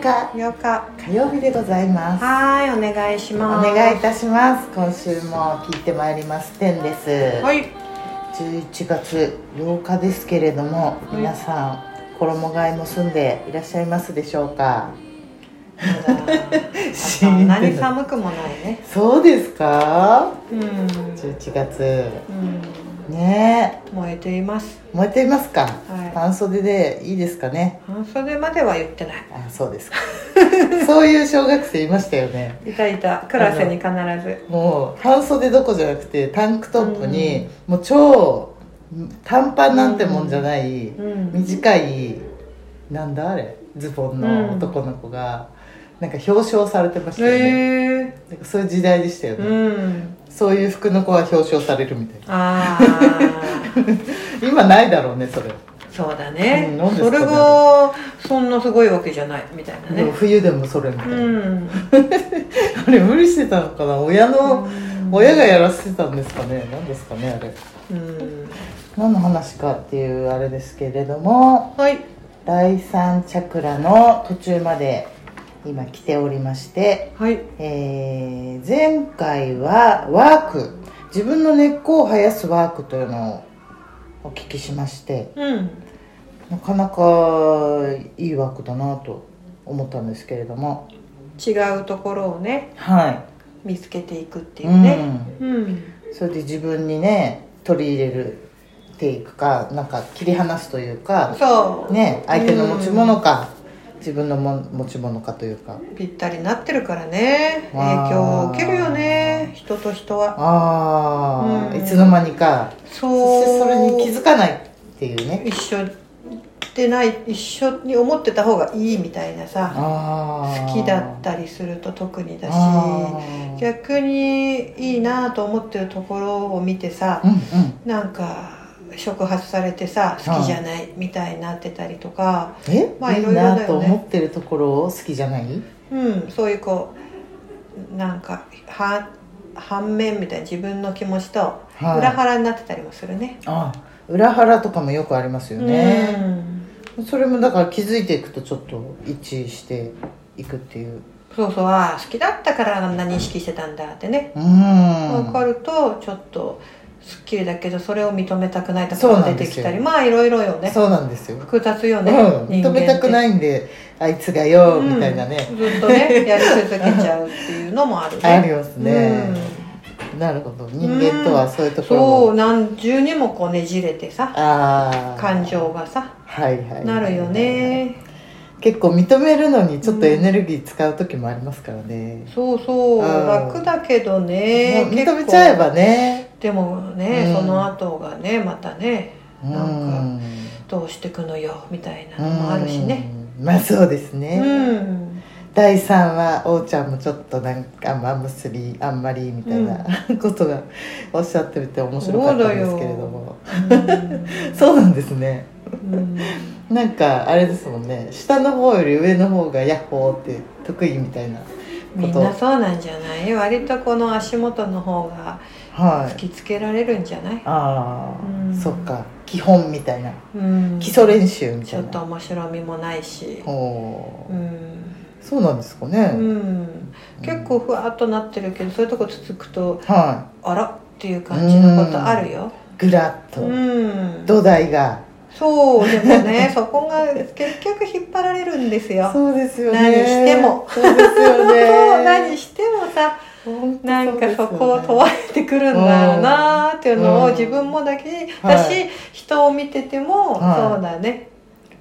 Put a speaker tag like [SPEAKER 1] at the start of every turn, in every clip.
[SPEAKER 1] 日
[SPEAKER 2] 8日
[SPEAKER 1] 火曜日でございます。
[SPEAKER 2] はいお願いし
[SPEAKER 1] お
[SPEAKER 2] ます。
[SPEAKER 1] 願いいたします。今週も聞いてまいります。天です、
[SPEAKER 2] はい。
[SPEAKER 1] 11月8日ですけれども
[SPEAKER 2] い。
[SPEAKER 1] 皆さん衣替えも済んでいらっしゃいますでしょうか？
[SPEAKER 2] そん なに寒くもないね。
[SPEAKER 1] そうですか？
[SPEAKER 2] うん、
[SPEAKER 1] 11月。
[SPEAKER 2] うん、
[SPEAKER 1] ね。
[SPEAKER 2] 燃えています。
[SPEAKER 1] え燃えていますか、
[SPEAKER 2] はい。
[SPEAKER 1] 半袖でいいですかね？
[SPEAKER 2] 半袖までは言ってない。
[SPEAKER 1] あそうですか。そういう小学生いましたよね。
[SPEAKER 2] いたいた。クラスに必ず。
[SPEAKER 1] もう半袖どこじゃなくてタンクトップに、もう超短パンなんてもんじゃない、
[SPEAKER 2] うん。
[SPEAKER 1] 短いなんだあれ？ズボンの男の子が、なんか表彰されてましたよね、
[SPEAKER 2] へえ
[SPEAKER 1] なんかそういう時代でしたよね、
[SPEAKER 2] うん。
[SPEAKER 1] そういう服の子は表彰されるみたいな。
[SPEAKER 2] ああ
[SPEAKER 1] 今ないだろうねそれ、
[SPEAKER 2] そうだね。
[SPEAKER 1] うんなんですかね。
[SPEAKER 2] それがそんなすごいわけじゃないみたいなね。
[SPEAKER 1] 冬でもそれみたいな、
[SPEAKER 2] うん。
[SPEAKER 1] あれ無理してたのかな。親の、
[SPEAKER 2] うん。
[SPEAKER 1] 親がやらせてたんですかね。何ですかねあれ。
[SPEAKER 2] うん。
[SPEAKER 1] 何の話かっていうあれですけれども。
[SPEAKER 2] はい。
[SPEAKER 1] 第三チャクラの途中まで今来ておりまして、
[SPEAKER 2] はい。
[SPEAKER 1] えー前回はワーク。自分の根っこを生やすワークというのをお聞きしまして
[SPEAKER 2] うん。
[SPEAKER 1] なかなかいいワークだなと思ったんですけれども。
[SPEAKER 2] 違うところをね
[SPEAKER 1] は
[SPEAKER 2] 見つけていくって
[SPEAKER 1] い、
[SPEAKER 2] いうね。うん。
[SPEAKER 1] それで自分にね取り入れるていくかなんか切り離すというか
[SPEAKER 2] そう。
[SPEAKER 1] ね相手の持ち物か、自分のも持ち物かというか。
[SPEAKER 2] ぴったりなってるからね。影響を受けるよね。人と人は。
[SPEAKER 1] ああ、
[SPEAKER 2] うん。
[SPEAKER 1] いつの間にか。
[SPEAKER 2] そう。
[SPEAKER 1] そしてそれに気づかないっていうね。
[SPEAKER 2] 一緒でない一緒に思ってた方がいいみたいなさ好きだったりすると特にだし逆にいいなと思ってるところを見てさ
[SPEAKER 1] うんうん。
[SPEAKER 2] なんか触発されてさ好きじゃないみたいになってたりとか、
[SPEAKER 1] え、
[SPEAKER 2] まあ
[SPEAKER 1] いい
[SPEAKER 2] いろいろだよね。
[SPEAKER 1] なと思ってるところを好きじゃない？
[SPEAKER 2] うん、そういうこうなんかは反面みたいな自分の気持ちと
[SPEAKER 1] はい。
[SPEAKER 2] 裏腹になってたりもするね。
[SPEAKER 1] あ裏腹とかもよくありますよね、
[SPEAKER 2] うん。
[SPEAKER 1] それもだから気づいていくとちょっと一致していくっていう。
[SPEAKER 2] そうそうああ好きだったからあんな認識してたんだってね、
[SPEAKER 1] うーん。
[SPEAKER 2] 分かるとちょっとすっきりだけどそれを認めたくないと
[SPEAKER 1] そう
[SPEAKER 2] か出てきたりまあいろいろよね。
[SPEAKER 1] そうなんですよ、
[SPEAKER 2] 複雑よね、
[SPEAKER 1] うん、認めたくないんであいつがよ、
[SPEAKER 2] うん。
[SPEAKER 1] みたいなね。
[SPEAKER 2] ずっとねやり続けちゃうっていうのもある。ね
[SPEAKER 1] ありますね。
[SPEAKER 2] うん。
[SPEAKER 1] なるほど。人間とはそういうところ
[SPEAKER 2] そう
[SPEAKER 1] も
[SPEAKER 2] 何重にもこうねじれてさ感情がさ
[SPEAKER 1] はいはい
[SPEAKER 2] なるよね。
[SPEAKER 1] 結構認めるのにちょっとエネルギー使う時もありますからね、
[SPEAKER 2] そうそう。
[SPEAKER 1] うん。
[SPEAKER 2] 楽だけどね。
[SPEAKER 1] 認めちゃえばね
[SPEAKER 2] でもね、
[SPEAKER 1] うん。
[SPEAKER 2] その後がねまたね
[SPEAKER 1] う
[SPEAKER 2] なんか
[SPEAKER 1] ん
[SPEAKER 2] どうしてくのよみたいなのもあるしね。
[SPEAKER 1] うん。まあそうです
[SPEAKER 2] う
[SPEAKER 1] ね、
[SPEAKER 2] ん。
[SPEAKER 1] 第3話王ちゃんもちょっとなんかあんますりあんまりみたいな、ことがおっしゃってて面白かったんですけれども。そう なんですね。
[SPEAKER 2] うん。
[SPEAKER 1] なんかあれですもんね。下の方より上の方がヤッホーって得意みたいなこと。
[SPEAKER 2] みんなそうなんじゃない？割とこの足元の方が
[SPEAKER 1] はい。
[SPEAKER 2] 突きつけられるんじゃない、
[SPEAKER 1] ああ、
[SPEAKER 2] うん。
[SPEAKER 1] そっか。基本みたいな。
[SPEAKER 2] うん、
[SPEAKER 1] 基礎練習み
[SPEAKER 2] ちょっと
[SPEAKER 1] たいな
[SPEAKER 2] 面白みもないし、
[SPEAKER 1] おー。
[SPEAKER 2] うん。
[SPEAKER 1] そうなんですかね、
[SPEAKER 2] うん、結構ふわっとなってるけどそういうとこつつくと
[SPEAKER 1] は
[SPEAKER 2] あら？っていう感じのことあるよ。
[SPEAKER 1] いぐらっと、
[SPEAKER 2] うん。
[SPEAKER 1] 土台が。
[SPEAKER 2] そうでもね そこが結局引っ張られるんですよ。
[SPEAKER 1] そうですよね。
[SPEAKER 2] 何しても。
[SPEAKER 1] そうですよね。
[SPEAKER 2] そう何してもさなんかそこを問われてくるんだよなーっていうの
[SPEAKER 1] うん。
[SPEAKER 2] を自分もだけ
[SPEAKER 1] はい。
[SPEAKER 2] だし、人を見てても
[SPEAKER 1] はい。
[SPEAKER 2] そうだね。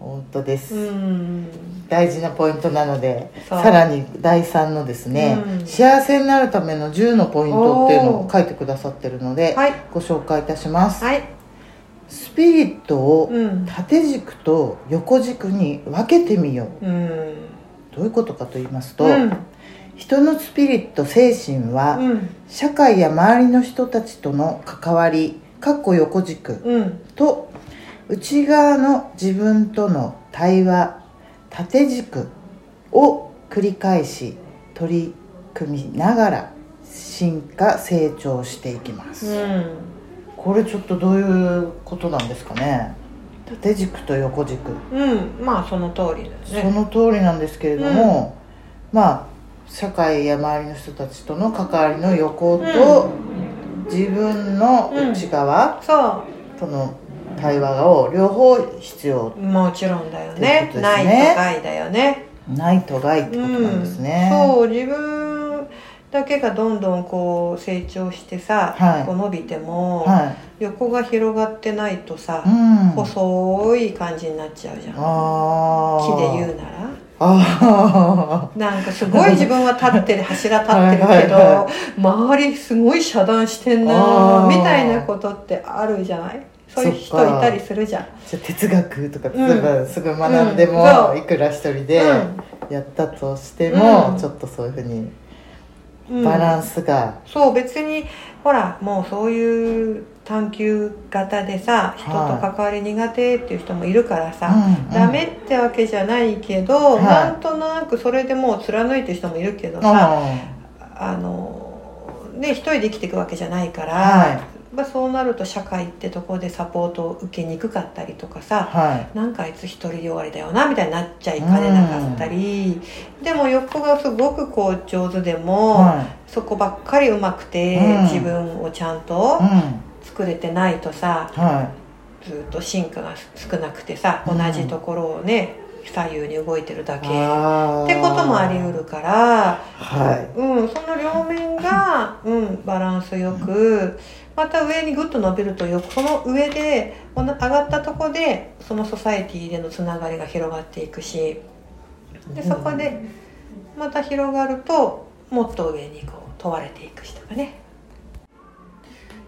[SPEAKER 1] 本当です、
[SPEAKER 2] うん。
[SPEAKER 1] 大事なポイントなのでさらに第3のですね、
[SPEAKER 2] うん。
[SPEAKER 1] 幸せになるための10のポイントっていうのを書いてくださってるので、
[SPEAKER 2] はい。
[SPEAKER 1] ご紹介いたします、
[SPEAKER 2] はい。
[SPEAKER 1] スピリットを
[SPEAKER 2] うん。
[SPEAKER 1] 縦軸と横軸に分けてみよう。
[SPEAKER 2] うん。
[SPEAKER 1] どういうことかと言いますと、
[SPEAKER 2] うん
[SPEAKER 1] 人のスピリット精神は、
[SPEAKER 2] うん。
[SPEAKER 1] 社会や周りの人たちとの関わりかっこ横軸
[SPEAKER 2] うん。
[SPEAKER 1] と内側の自分との対話縦軸を繰り返し取り組みながら進化成長していきます、
[SPEAKER 2] うん。
[SPEAKER 1] これちょっとどういうことなんですかね？縦軸と横軸。
[SPEAKER 2] うん。まあその通りだよね。
[SPEAKER 1] その通りなんですけれども、まあ社会や周りの人たちとの関わりの横と、自分の内側
[SPEAKER 2] そ
[SPEAKER 1] との対話を両方必要
[SPEAKER 2] うもちろんだよね。
[SPEAKER 1] ね
[SPEAKER 2] ないと害だよね。
[SPEAKER 1] ないと害ってことなんですね、
[SPEAKER 2] うん、そう自分だけがどんどんこう成長してさ、
[SPEAKER 1] はい。
[SPEAKER 2] こう伸びても、
[SPEAKER 1] はい。
[SPEAKER 2] 横が広がってないとさ
[SPEAKER 1] う、ん。
[SPEAKER 2] 細い感じになっちゃうじゃん。
[SPEAKER 1] あ
[SPEAKER 2] 木で
[SPEAKER 1] う
[SPEAKER 2] 言うなら
[SPEAKER 1] あ
[SPEAKER 2] なんかすごい自分は立ってる柱立ってるけど周りすごい遮断してんなみたいなことってあるじゃない？そういう人いたりするじゃん。
[SPEAKER 1] ーじゃあ哲学とか
[SPEAKER 2] うん。
[SPEAKER 1] 例えばすぐ学んでも、いくら一人で
[SPEAKER 2] うん。
[SPEAKER 1] やったとしても、
[SPEAKER 2] うん。
[SPEAKER 1] ちょっとそういうふうに
[SPEAKER 2] うん。
[SPEAKER 1] バランスが、
[SPEAKER 2] そう別にほらもうそういう探求型でさ人と関わり苦手っていう人もいるからさ、
[SPEAKER 1] うんうん。
[SPEAKER 2] ダメってわけじゃないけど、
[SPEAKER 1] はい。
[SPEAKER 2] なんとなくそれでもう貫いてる人もいるけどさ、
[SPEAKER 1] あ
[SPEAKER 2] あのね一人で生きていくわけじゃないから、
[SPEAKER 1] はい。
[SPEAKER 2] まあ、そうなると社会ってとこでサポートを受けにくかったりとかさ、
[SPEAKER 1] はい。
[SPEAKER 2] なんかあいつ一人で終わりだよなみたいになっちゃいかねなかったり、でも横がすごくこう上手でも、
[SPEAKER 1] は
[SPEAKER 2] そこばっかりうまくて、
[SPEAKER 1] うん。
[SPEAKER 2] 自分をちゃんと
[SPEAKER 1] いうん
[SPEAKER 2] 作れてないとさ
[SPEAKER 1] は
[SPEAKER 2] ずっと進化が少なくてさ同
[SPEAKER 1] うん
[SPEAKER 2] じところをね左右に動いてるだけ。
[SPEAKER 1] い
[SPEAKER 2] ってこともあり得るから、
[SPEAKER 1] はい。
[SPEAKER 2] うん、その両面が、うん、バランスよくまた上にグッと伸びるとよくその上で上がったとこでそのソサエティでのつながりが広がっていくしでそこでまた広がるともっと上にこう問われていく人がね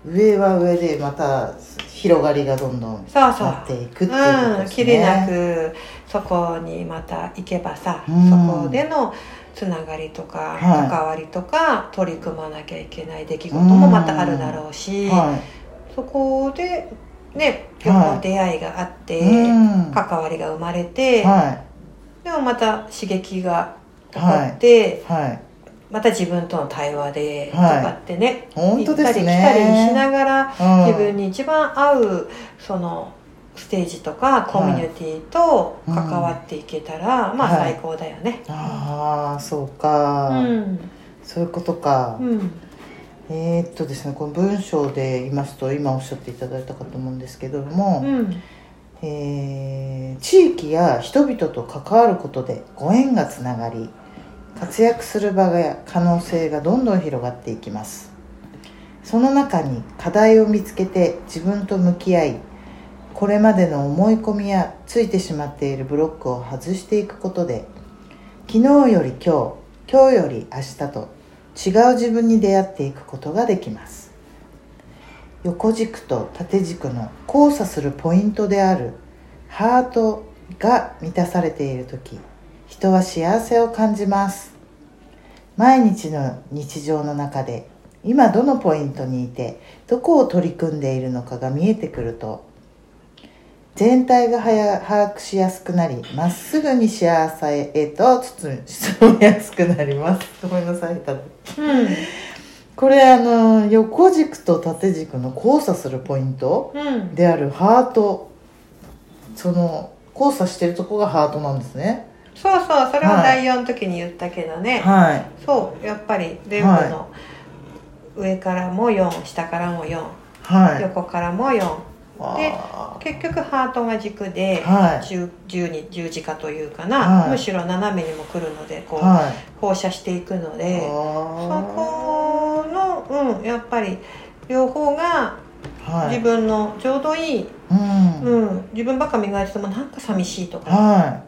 [SPEAKER 1] 上は上でまた広がりがどんどんなっていくっていうこと
[SPEAKER 2] うん、
[SPEAKER 1] ですね、
[SPEAKER 2] 切れなくそこにまた行けばさ、
[SPEAKER 1] うん。
[SPEAKER 2] そこでのつながりとか
[SPEAKER 1] はい。
[SPEAKER 2] 関わりとか取り組まなきゃいけない出来事もまたあるだろうし、
[SPEAKER 1] は
[SPEAKER 2] そこでね出会いがあって、
[SPEAKER 1] いうん。
[SPEAKER 2] 関わりが生まれて、
[SPEAKER 1] は
[SPEAKER 2] でもまた刺激が起こって、
[SPEAKER 1] い。はい
[SPEAKER 2] また自分との対話でと
[SPEAKER 1] はい。
[SPEAKER 2] かってね、
[SPEAKER 1] 本当ですね。
[SPEAKER 2] 行ったり来たりしながら
[SPEAKER 1] うん。
[SPEAKER 2] 自分に一番合うそのステージとかコミュニティと関わっていけたら、まあ
[SPEAKER 1] はい
[SPEAKER 2] 最高だよね。
[SPEAKER 1] ああそうか、
[SPEAKER 2] うん。
[SPEAKER 1] そういうことか、
[SPEAKER 2] うん。
[SPEAKER 1] えーっとですねこの文章で言いますと今おっしゃっていただいたかと思うんですけども、
[SPEAKER 2] うん。
[SPEAKER 1] えー地域や人々と関わることでご縁がつながり活躍する場が可能性がどんどん広がっていきます。その中に課題を見つけて自分と向き合いこれまでの思い込みやついてしまっているブロックを外していくことで昨日より今日今日より明日と違う自分に出会っていくことができます。横軸と縦軸の交差するポイントであるハートが満たされている時人は幸せを感じます。毎日の日常の中で今どのポイントにいてどこを取り組んでいるのかが見えてくると全体がはや把握しやすくなりまっすぐに幸せへと包みやすくなります。ごめんなさい
[SPEAKER 2] うん。
[SPEAKER 1] これあの横軸と縦軸の交差するポイント
[SPEAKER 2] うん。
[SPEAKER 1] であるハート。その交差してるとこがハートなんですね
[SPEAKER 2] そうそうそれを
[SPEAKER 1] はい。
[SPEAKER 2] 第4の時に言ったけどね、
[SPEAKER 1] はい。
[SPEAKER 2] そうやっぱり全部の上からも4下からも4、
[SPEAKER 1] はい。
[SPEAKER 2] 横からも4で
[SPEAKER 1] あ。
[SPEAKER 2] 結局ハートが軸で、
[SPEAKER 1] はい。
[SPEAKER 2] 十十に十字架というかな、
[SPEAKER 1] はい。
[SPEAKER 2] むしろ斜めにも来るのでこう、
[SPEAKER 1] はい。
[SPEAKER 2] 放射していくので。そ
[SPEAKER 1] あ。
[SPEAKER 2] この、うん、やっぱり両方が自分のちょうどいい、
[SPEAKER 1] うん。
[SPEAKER 2] うん、自分ばっか磨いててもなんか寂しいとか
[SPEAKER 1] は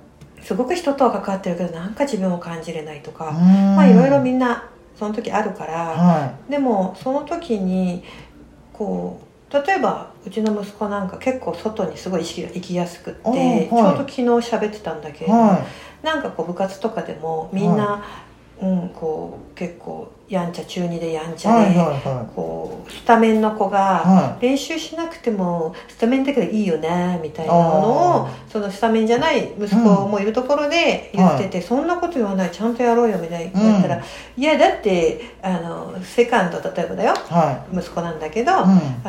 [SPEAKER 2] すごく人とは関わってるけどなんか自分を感じれないとか、
[SPEAKER 1] い
[SPEAKER 2] まあいろいろみ
[SPEAKER 1] なん
[SPEAKER 2] なその時あるから、
[SPEAKER 1] は
[SPEAKER 2] でもその時にこう例えばうちの息子なんか結構外にすごい意識が行きやすくって、
[SPEAKER 1] はい。
[SPEAKER 2] ちょうど昨日喋ってたんだけれど、
[SPEAKER 1] いは
[SPEAKER 2] なんかこう部活とかでもみんな、うん、こう結構やんちゃ中二でやんちゃで、
[SPEAKER 1] いはいはい。は
[SPEAKER 2] こうスタメンの子が、
[SPEAKER 1] は
[SPEAKER 2] 練習しなくてもスタメンだけでいいよねみたいなものを
[SPEAKER 1] あ
[SPEAKER 2] そのスタメンじゃない息子もいるところで言ってて、そんなこと言わないちゃんとやろうよみたいな。言ったら、
[SPEAKER 1] うん
[SPEAKER 2] いやだってあのセカンド例えばだよ。息子なんだけど、
[SPEAKER 1] い
[SPEAKER 2] あ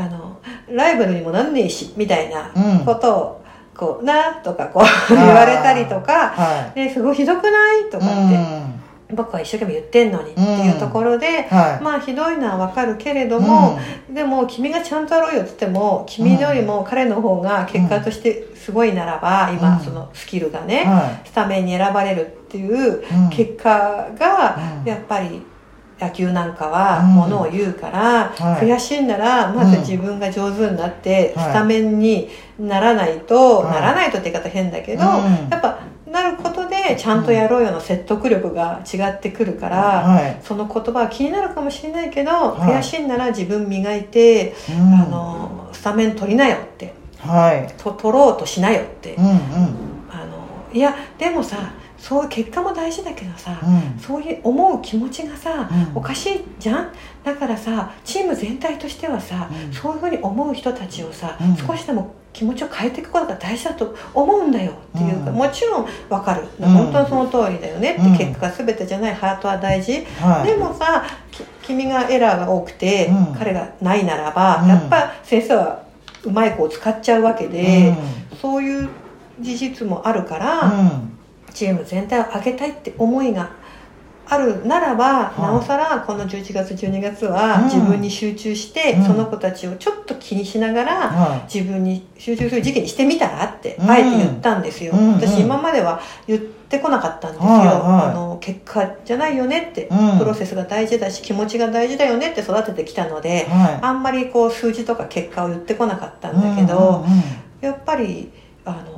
[SPEAKER 2] のライバルにもなんねえしみたいなことをこうなとかこう言われたりとか
[SPEAKER 1] は
[SPEAKER 2] ですごいひどくない？と
[SPEAKER 1] い。
[SPEAKER 2] かって、僕は一生懸命言ってんのにっていうところで、
[SPEAKER 1] はい。
[SPEAKER 2] まあひどいのはわかるけれども、でも君がちゃんとやろうよって言っても君よりも彼の方が結果としてすごいならば、
[SPEAKER 1] うん。
[SPEAKER 2] 今そのスキルがね、
[SPEAKER 1] は
[SPEAKER 2] スタメンに選ばれるっていう
[SPEAKER 1] うん。
[SPEAKER 2] 結果が
[SPEAKER 1] うん。
[SPEAKER 2] やっぱり野球なんかは
[SPEAKER 1] うん
[SPEAKER 2] ものを言うから、
[SPEAKER 1] はい。
[SPEAKER 2] 悔しいんならまず自分が上手になって
[SPEAKER 1] はい。
[SPEAKER 2] スタメンにならないと、
[SPEAKER 1] はい。
[SPEAKER 2] ならないとって言い方変だけど、
[SPEAKER 1] うん。
[SPEAKER 2] やっぱなることでちゃんとやろうよの説得力が違ってくるから、
[SPEAKER 1] はい。
[SPEAKER 2] その言葉は気になるかもしれないけど、
[SPEAKER 1] はい。
[SPEAKER 2] 悔しいんなら自分磨いて、
[SPEAKER 1] うん。
[SPEAKER 2] あのスタメン取りなよって。
[SPEAKER 1] はい。
[SPEAKER 2] と取ろうとしなよって、
[SPEAKER 1] うんうん。
[SPEAKER 2] あのいやでもさそういう結果も大事だけどさ、
[SPEAKER 1] うん。
[SPEAKER 2] そういう思う気持ちがさ、
[SPEAKER 1] うん。
[SPEAKER 2] おかしいじゃん？だからさチーム全体としてはさ、
[SPEAKER 1] うん。
[SPEAKER 2] そういうふうに思う人たちをさ、
[SPEAKER 1] うん。
[SPEAKER 2] 少しでも気持ちを変えていくことが大事だと思うんだよ。っていうか、
[SPEAKER 1] うん。
[SPEAKER 2] もちろん分かる、
[SPEAKER 1] うん
[SPEAKER 2] 本当にその通りだよね。って、
[SPEAKER 1] うん
[SPEAKER 2] 結果が全てじゃない。ハートは大事、
[SPEAKER 1] はい。
[SPEAKER 2] でもさき君がエラーが多くて、
[SPEAKER 1] うん。
[SPEAKER 2] 彼がないならば、
[SPEAKER 1] うん。
[SPEAKER 2] やっぱ先生はうまい子を使っちゃうわけで、そういう事実もあるから、
[SPEAKER 1] うん。
[SPEAKER 2] チーム全体を上げたいって思いがあるならば、
[SPEAKER 1] い。
[SPEAKER 2] なおさらこの11月12月は
[SPEAKER 1] うん。
[SPEAKER 2] 自分に集中して、
[SPEAKER 1] うん。
[SPEAKER 2] その子たちをちょっと気にしながら、
[SPEAKER 1] は
[SPEAKER 2] 自分に集中する時期にしてみたらって、
[SPEAKER 1] うん。
[SPEAKER 2] あえて言ったんですよ、
[SPEAKER 1] うん。
[SPEAKER 2] 私今までは言ってこなかったんですよ、あの結果じゃないよねって、
[SPEAKER 1] うん。
[SPEAKER 2] プロセスが大事だし気持ちが大事だよねって育ててきたので、
[SPEAKER 1] はい。
[SPEAKER 2] あんまりこう数字とか結果を言ってこなかったんだけど、やっぱりあの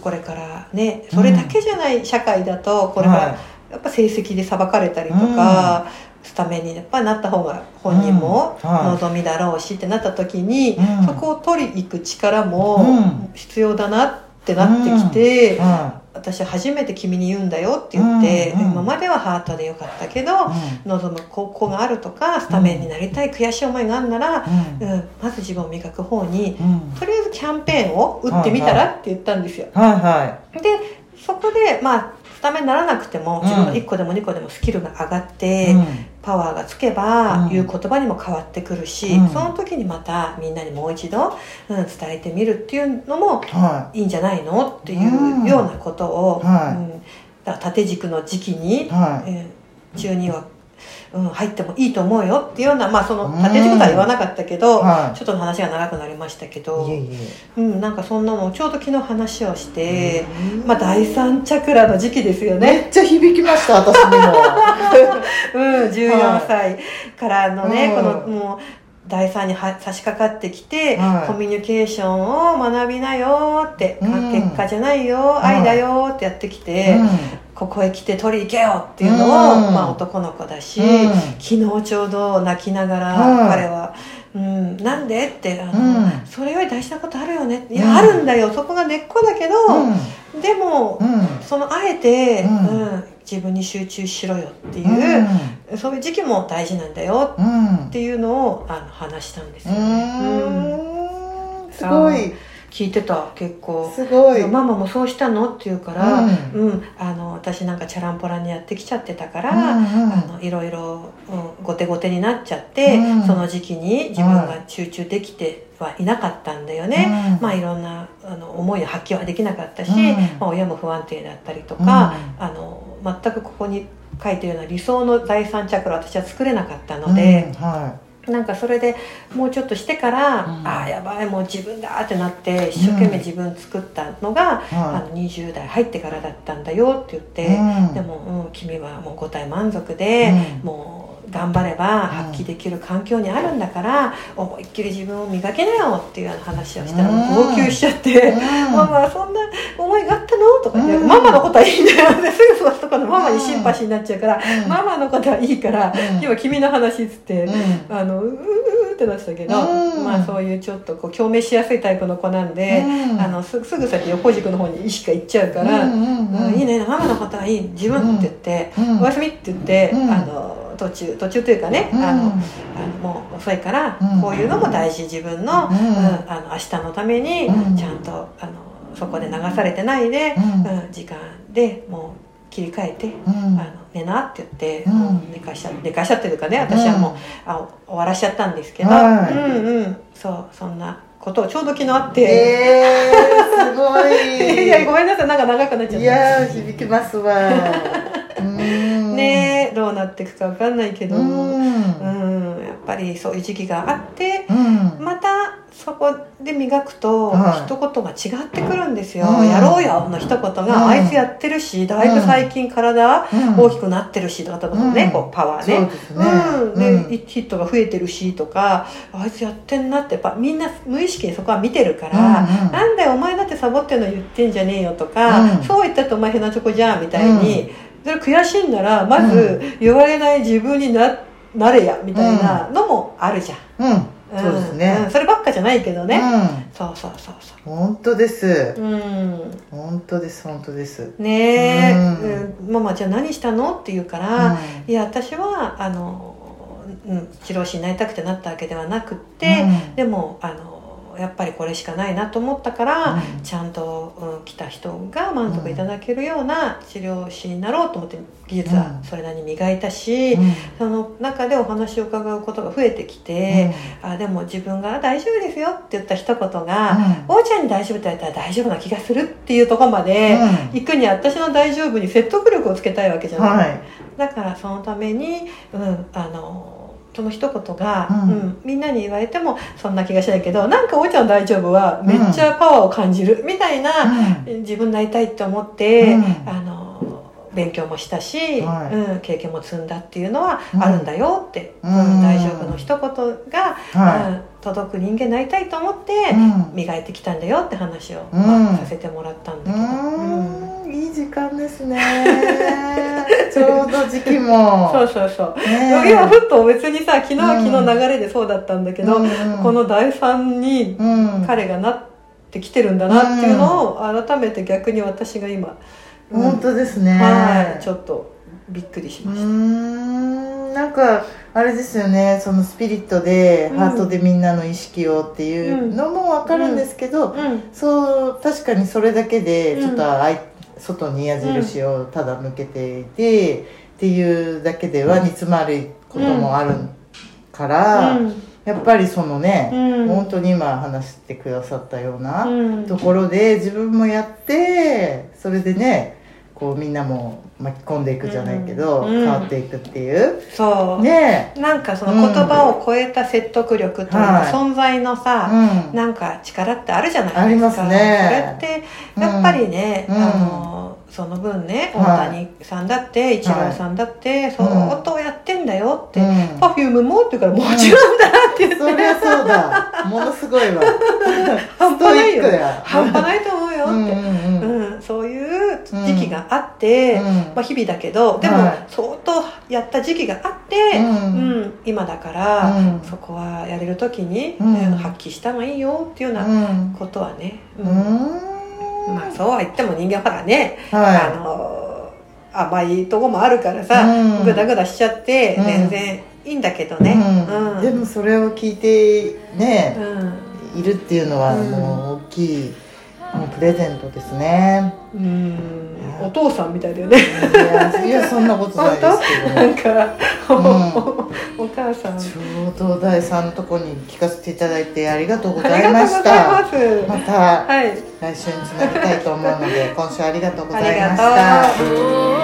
[SPEAKER 2] これからねそれだけじゃない社会だとこれから
[SPEAKER 1] はい
[SPEAKER 2] やっぱ成績で裁かれたりとか、スタメンにやっぱりなった方が本人も望みだろうしってなった時に、
[SPEAKER 1] うん。
[SPEAKER 2] そこを取りに行く力
[SPEAKER 1] う
[SPEAKER 2] も
[SPEAKER 1] ん。
[SPEAKER 2] 必要だなってなってきて、
[SPEAKER 1] は
[SPEAKER 2] 私初めて君に言うんだよって言って、
[SPEAKER 1] うんうん
[SPEAKER 2] 今まではハートでよかったけど、
[SPEAKER 1] い。
[SPEAKER 2] 望む高校があるとかスタメンになりたい悔しい思いがあるなら、
[SPEAKER 1] うん。
[SPEAKER 2] うんまず自分を磨く方に
[SPEAKER 1] うん。
[SPEAKER 2] とりあえずキャンペーンを打ってみたらって言ったんですよ。
[SPEAKER 1] はいは
[SPEAKER 2] でそこでまあスタメンにならなくても自分の1個でも2個でもスキルが上がって、
[SPEAKER 1] い。うん。
[SPEAKER 2] パワーがつけば、
[SPEAKER 1] うん。
[SPEAKER 2] 言う言葉にも変わってくるし、
[SPEAKER 1] うん。
[SPEAKER 2] その時にまたみんなにもう一度、うん、伝えてみるっていうのも
[SPEAKER 1] はい。
[SPEAKER 2] いんじゃないのっていうようなことを、
[SPEAKER 1] はい。
[SPEAKER 2] うん、だから縦軸の時期に、
[SPEAKER 1] い。は
[SPEAKER 2] えー中には、うん、入ってもいいと思うよっていうようなまあその縦軸とは言わなかったけど、
[SPEAKER 1] は
[SPEAKER 2] ちょっと話が長くなりましたけど。
[SPEAKER 1] い。いえいえ。
[SPEAKER 2] うん、なんかそんなのをちょうど昨日話をして、まあ第三チャクラの時期ですよね。
[SPEAKER 1] めっちゃ響きました、私にも。
[SPEAKER 2] うん、14歳からのね、
[SPEAKER 1] うん
[SPEAKER 2] このもう第三には差し掛かってきて、
[SPEAKER 1] はい
[SPEAKER 2] コミュニケーションを学びなよって、
[SPEAKER 1] うん
[SPEAKER 2] 結果じゃないよ、愛だよってやってきて、ここへ来て取り行けよっていうのを、
[SPEAKER 1] うん。
[SPEAKER 2] まあ男の子だし、
[SPEAKER 1] うん。
[SPEAKER 2] 昨日ちょうど泣きながら
[SPEAKER 1] はい
[SPEAKER 2] 彼は、うん、なんでってあの、
[SPEAKER 1] うん。
[SPEAKER 2] それより大事なことあるよね。い
[SPEAKER 1] うん。
[SPEAKER 2] や、あるんだよ。そこが根っこだけど、
[SPEAKER 1] うん。
[SPEAKER 2] でも、
[SPEAKER 1] うん。
[SPEAKER 2] そのあえて、
[SPEAKER 1] うん。
[SPEAKER 2] うん自分に集中しろよっていう、そういう時期も大事なんだよ
[SPEAKER 1] うん。
[SPEAKER 2] っていうのをあの話したんです
[SPEAKER 1] う
[SPEAKER 2] よね。
[SPEAKER 1] すごい。
[SPEAKER 2] 聞いてた結構。
[SPEAKER 1] すごい。
[SPEAKER 2] ママもそうしたの？って言うから、
[SPEAKER 1] う
[SPEAKER 2] うんあの私なんかチャランポランにやってきちゃってたから、
[SPEAKER 1] うんうん
[SPEAKER 2] あのいろいろ、うん、後手後手になっちゃって、
[SPEAKER 1] うん。
[SPEAKER 2] その時期に自分が集中できてはいなかったんだよね、
[SPEAKER 1] うん。
[SPEAKER 2] まあいろんなあの思いを発揮はできなかったし、
[SPEAKER 1] うん。
[SPEAKER 2] まあ、親も不安定だったりとか、あの全くここに書いてるような理想の第三チャクラを私は作れなかったので、
[SPEAKER 1] うんは
[SPEAKER 2] なんかそれでもうちょっとしてから、
[SPEAKER 1] うん。
[SPEAKER 2] ああやばいもう自分だってなって一生懸命自分作ったのが、
[SPEAKER 1] い。は
[SPEAKER 2] あの20代入ってからだったんだよって言って、
[SPEAKER 1] うん。
[SPEAKER 2] でも、うん、君はもう五体満足で、
[SPEAKER 1] うん。
[SPEAKER 2] もう頑張れば発揮できる環境にあるんだから、思いっきり自分を磨きなよっていう話をしたら、
[SPEAKER 1] うん。
[SPEAKER 2] 号泣しちゃって。
[SPEAKER 1] うん。
[SPEAKER 2] ママそんな思いがあったの？とか言って、
[SPEAKER 1] うん。
[SPEAKER 2] ママのことはいいんだよってすぐそのとこのママにシンパシーになっちゃうから、
[SPEAKER 1] うん。
[SPEAKER 2] ママのことはいいから、
[SPEAKER 1] うん。
[SPEAKER 2] 今君の話っつって、
[SPEAKER 1] うん。
[SPEAKER 2] あのうーうーってなってたけど、
[SPEAKER 1] うん。
[SPEAKER 2] まあそういうちょっとこう共鳴しやすいタイプの子なんで、
[SPEAKER 1] うん。
[SPEAKER 2] あのすすぐ先横軸の方に意識がいっちゃうから、
[SPEAKER 1] うんうんうん
[SPEAKER 2] うん。いいねママのことはいい自分って言って、
[SPEAKER 1] うん。
[SPEAKER 2] おやすみって言って、
[SPEAKER 1] うん。
[SPEAKER 2] あの途中途中というかね、
[SPEAKER 1] うん。
[SPEAKER 2] あのあのもう遅いから、
[SPEAKER 1] うん。
[SPEAKER 2] こういうのも大事自分の,、
[SPEAKER 1] うん。
[SPEAKER 2] あの明日のために
[SPEAKER 1] うん。
[SPEAKER 2] ちゃんとあのそこで流されてないで、
[SPEAKER 1] うん。
[SPEAKER 2] うん時間でもう切り替えて、
[SPEAKER 1] うん。
[SPEAKER 2] あの寝なって言って、
[SPEAKER 1] うん。
[SPEAKER 2] 寝かしちゃ寝かしちゃってるかね私はもう、あ終わらしちゃったんですけど、
[SPEAKER 1] はい。
[SPEAKER 2] うんうん。そうそんなことをちょうど昨日あって、
[SPEAKER 1] えー、すごい。
[SPEAKER 2] いやごめんなさいなんか長くなっちゃった。
[SPEAKER 1] いやー響きますわ。うーん
[SPEAKER 2] ねえどうなっていくかわかんないけど、
[SPEAKER 1] う
[SPEAKER 2] うん。
[SPEAKER 1] ん
[SPEAKER 2] やっぱりそういう時期があって
[SPEAKER 1] うん。
[SPEAKER 2] またそこで磨くと
[SPEAKER 1] はい。
[SPEAKER 2] 一言が違ってくるんですよ「
[SPEAKER 1] うん。
[SPEAKER 2] やろうよ」の一言が、
[SPEAKER 1] うん。
[SPEAKER 2] あいつやってるしだいぶ最近体
[SPEAKER 1] うん。
[SPEAKER 2] 大きくなってるしとかとかね、
[SPEAKER 1] うん。
[SPEAKER 2] こうパワー
[SPEAKER 1] そう
[SPEAKER 2] ね。
[SPEAKER 1] ですね。
[SPEAKER 2] うん、で、
[SPEAKER 1] うん。
[SPEAKER 2] ヒットが増えてるしとかあいつやってんなってやっぱみんな無意識にそこは見てるから、
[SPEAKER 1] う
[SPEAKER 2] なんだよお前だってサボってんの言ってんじゃねえよとか、
[SPEAKER 1] うん。
[SPEAKER 2] そう言ったってお前ヘナチョコじゃんみたいに、それ悔しいんならまず言われない自分にななれやみたいなのもあるじゃん、
[SPEAKER 1] うん。
[SPEAKER 2] うん。
[SPEAKER 1] そうですね。
[SPEAKER 2] うん。そればっかじゃないけどね、
[SPEAKER 1] う
[SPEAKER 2] そうそうそうそ
[SPEAKER 1] ん本当です。
[SPEAKER 2] ううん。
[SPEAKER 1] 本当です本当です。
[SPEAKER 2] ねえ、
[SPEAKER 1] うん。
[SPEAKER 2] うん。ママじゃあ何したの？って言うから、いや私はあの、うん、治療師になりたくてなったわけではなくって、
[SPEAKER 1] うん。
[SPEAKER 2] でもあのやっぱりこれしかないなと思ったから、
[SPEAKER 1] うん。
[SPEAKER 2] ちゃんと、うん、来た人が満足いただけるような治療師になろうと思って技術はそれなりに磨いたし、
[SPEAKER 1] うん。
[SPEAKER 2] その中でお話を伺うことが増えてきて、あでも自分が「大丈夫ですよ」って言った一言が「おうちゃんに大丈夫」って言われたら大丈夫な気がするっていうところまで、行くには私の大丈夫に説得力をつけたいわけじゃない、
[SPEAKER 1] はい。
[SPEAKER 2] だからそのために、うん、あのその一言が、
[SPEAKER 1] う
[SPEAKER 2] うんんみんなに言われてもそんな気がしないけどなんか「おうちゃん大丈夫」はめっちゃパワーを感じるみたいな、自分になりたいって思って、
[SPEAKER 1] うん。
[SPEAKER 2] あの勉強もしたし、
[SPEAKER 1] はい。
[SPEAKER 2] うん、経験も積んだっていうのはあるんだよって、
[SPEAKER 1] う
[SPEAKER 2] うんん大丈夫の一言が、
[SPEAKER 1] は
[SPEAKER 2] うん届く人間になりたいと思って、
[SPEAKER 1] いうん。
[SPEAKER 2] 磨いてきたんだよって話を、
[SPEAKER 1] うん。
[SPEAKER 2] まあさせてもらったんだけど。
[SPEAKER 1] うーんいい時間ですね ちょうど時期も。
[SPEAKER 2] そうそうそう。
[SPEAKER 1] ねえ。
[SPEAKER 2] 今ふっと別にさ昨日は
[SPEAKER 1] うん
[SPEAKER 2] 昨日流れでそうだったんだけど、
[SPEAKER 1] うん。うん
[SPEAKER 2] この第三に
[SPEAKER 1] うん。
[SPEAKER 2] 彼がなってきてるんだなっていうのを改めて逆に私が今、うん
[SPEAKER 1] 本当ですね。
[SPEAKER 2] はい。ちょっとびっくりしました。
[SPEAKER 1] ん。なんかあれですよね。そのスピリットで、
[SPEAKER 2] うん。
[SPEAKER 1] ハートでみんなの意識をっていうのも分かるんですけど、
[SPEAKER 2] うん。
[SPEAKER 1] そう確かにそれだけで
[SPEAKER 2] うん
[SPEAKER 1] ちょっとあい、外に矢印をただ向けていて、っていうだけでは煮詰まることもあるから、
[SPEAKER 2] うん。
[SPEAKER 1] やっぱりそのね、
[SPEAKER 2] うん。
[SPEAKER 1] 本当に今話してくださったような
[SPEAKER 2] うん。
[SPEAKER 1] ところで自分もやってそれでねこうみんなも巻き込んでいくじゃないけど、
[SPEAKER 2] うん。
[SPEAKER 1] 変わっていくっていう。
[SPEAKER 2] そう、
[SPEAKER 1] ね。
[SPEAKER 2] なんかその言葉を超えた説得力というか、
[SPEAKER 1] はい。
[SPEAKER 2] 存在の
[SPEAKER 1] え、
[SPEAKER 2] さ、
[SPEAKER 1] うん、
[SPEAKER 2] なんか力ってあるじゃないですか。
[SPEAKER 1] ありますね。
[SPEAKER 2] それってやっぱりね、
[SPEAKER 1] うん。
[SPEAKER 2] あのその分ね
[SPEAKER 1] はい。
[SPEAKER 2] 大谷さんだってイチローさんだって相当やってんだよって、
[SPEAKER 1] うん。
[SPEAKER 2] パフュームもって言うからもちろんだって言って、
[SPEAKER 1] そりゃそうだ。ものすごいわ。
[SPEAKER 2] 半端ないよ。半端ないと思うよって、
[SPEAKER 1] うんうんうん。
[SPEAKER 2] うんそういう時期があって、
[SPEAKER 1] うん。
[SPEAKER 2] まあ、日々だけどでも
[SPEAKER 1] はい
[SPEAKER 2] 相当やった時期があって、
[SPEAKER 1] うん。
[SPEAKER 2] うん今だから、
[SPEAKER 1] うん。
[SPEAKER 2] そこはやれる時に、発揮した方がいいよっていうよう
[SPEAKER 1] う
[SPEAKER 2] なん。ことはね、
[SPEAKER 1] う
[SPEAKER 2] うん
[SPEAKER 1] ん
[SPEAKER 2] まあそうは言っても人間はほらね、あ
[SPEAKER 1] は
[SPEAKER 2] の甘いとこもあるからさ、
[SPEAKER 1] うん。
[SPEAKER 2] グダグダしちゃって
[SPEAKER 1] うん。
[SPEAKER 2] 全然いいんだけど
[SPEAKER 1] い、
[SPEAKER 2] ね、
[SPEAKER 1] うん。
[SPEAKER 2] うん。
[SPEAKER 1] でもそれを聞いてね、
[SPEAKER 2] うん
[SPEAKER 1] いるっていうのは
[SPEAKER 2] うん。
[SPEAKER 1] もう大きいプレゼントですね。
[SPEAKER 2] うん。お父さんみたいだよね。
[SPEAKER 1] いやいやそんなことないですけど
[SPEAKER 2] なんか、お母さん。
[SPEAKER 1] ちょうど第3のとこに聞かせていただいてありがとうございまし
[SPEAKER 2] がとうござい
[SPEAKER 1] た
[SPEAKER 2] ま
[SPEAKER 1] た
[SPEAKER 2] はい。
[SPEAKER 1] 来週につなぎたいと思うので今週ありがとうございました